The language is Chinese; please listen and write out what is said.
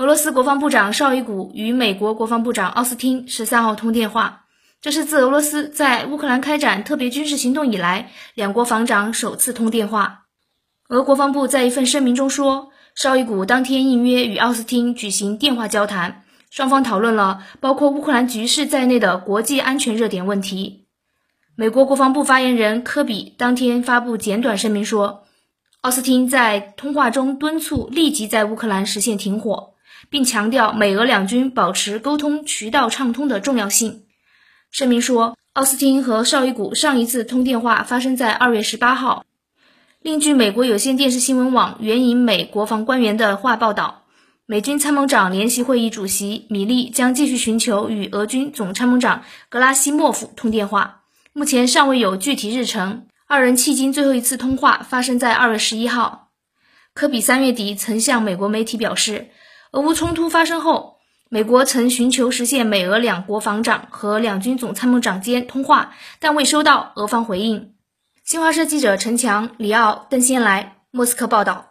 俄罗斯国防部长绍伊古与美国国防部长奥斯汀十三号通电话，这是自俄罗斯在乌克兰开展特别军事行动以来，两国防长首次通电话。俄国防部在一份声明中说，绍伊古当天应约与奥斯汀举行电话交谈，双方讨论了包括乌克兰局势在内的国际安全热点问题。美国国防部发言人科比当天发布简短声明说，奥斯汀在通话中敦促立即在乌克兰实现停火。并强调美俄两军保持沟通渠道畅通的重要性。声明说，奥斯汀和绍伊古上一次通电话发生在二月十八号。另据美国有线电视新闻网援引美国防官员的话报道，美军参谋长联席会议主席米利将继续寻求与俄军总参谋长格拉西莫夫通电话，目前尚未有具体日程。二人迄今最后一次通话发生在二月十一号。科比三月底曾向美国媒体表示。俄乌冲突发生后，美国曾寻求实现美俄两国防长和两军总参谋长间通话，但未收到俄方回应。新华社记者陈强、李奥、邓先来莫斯科报道。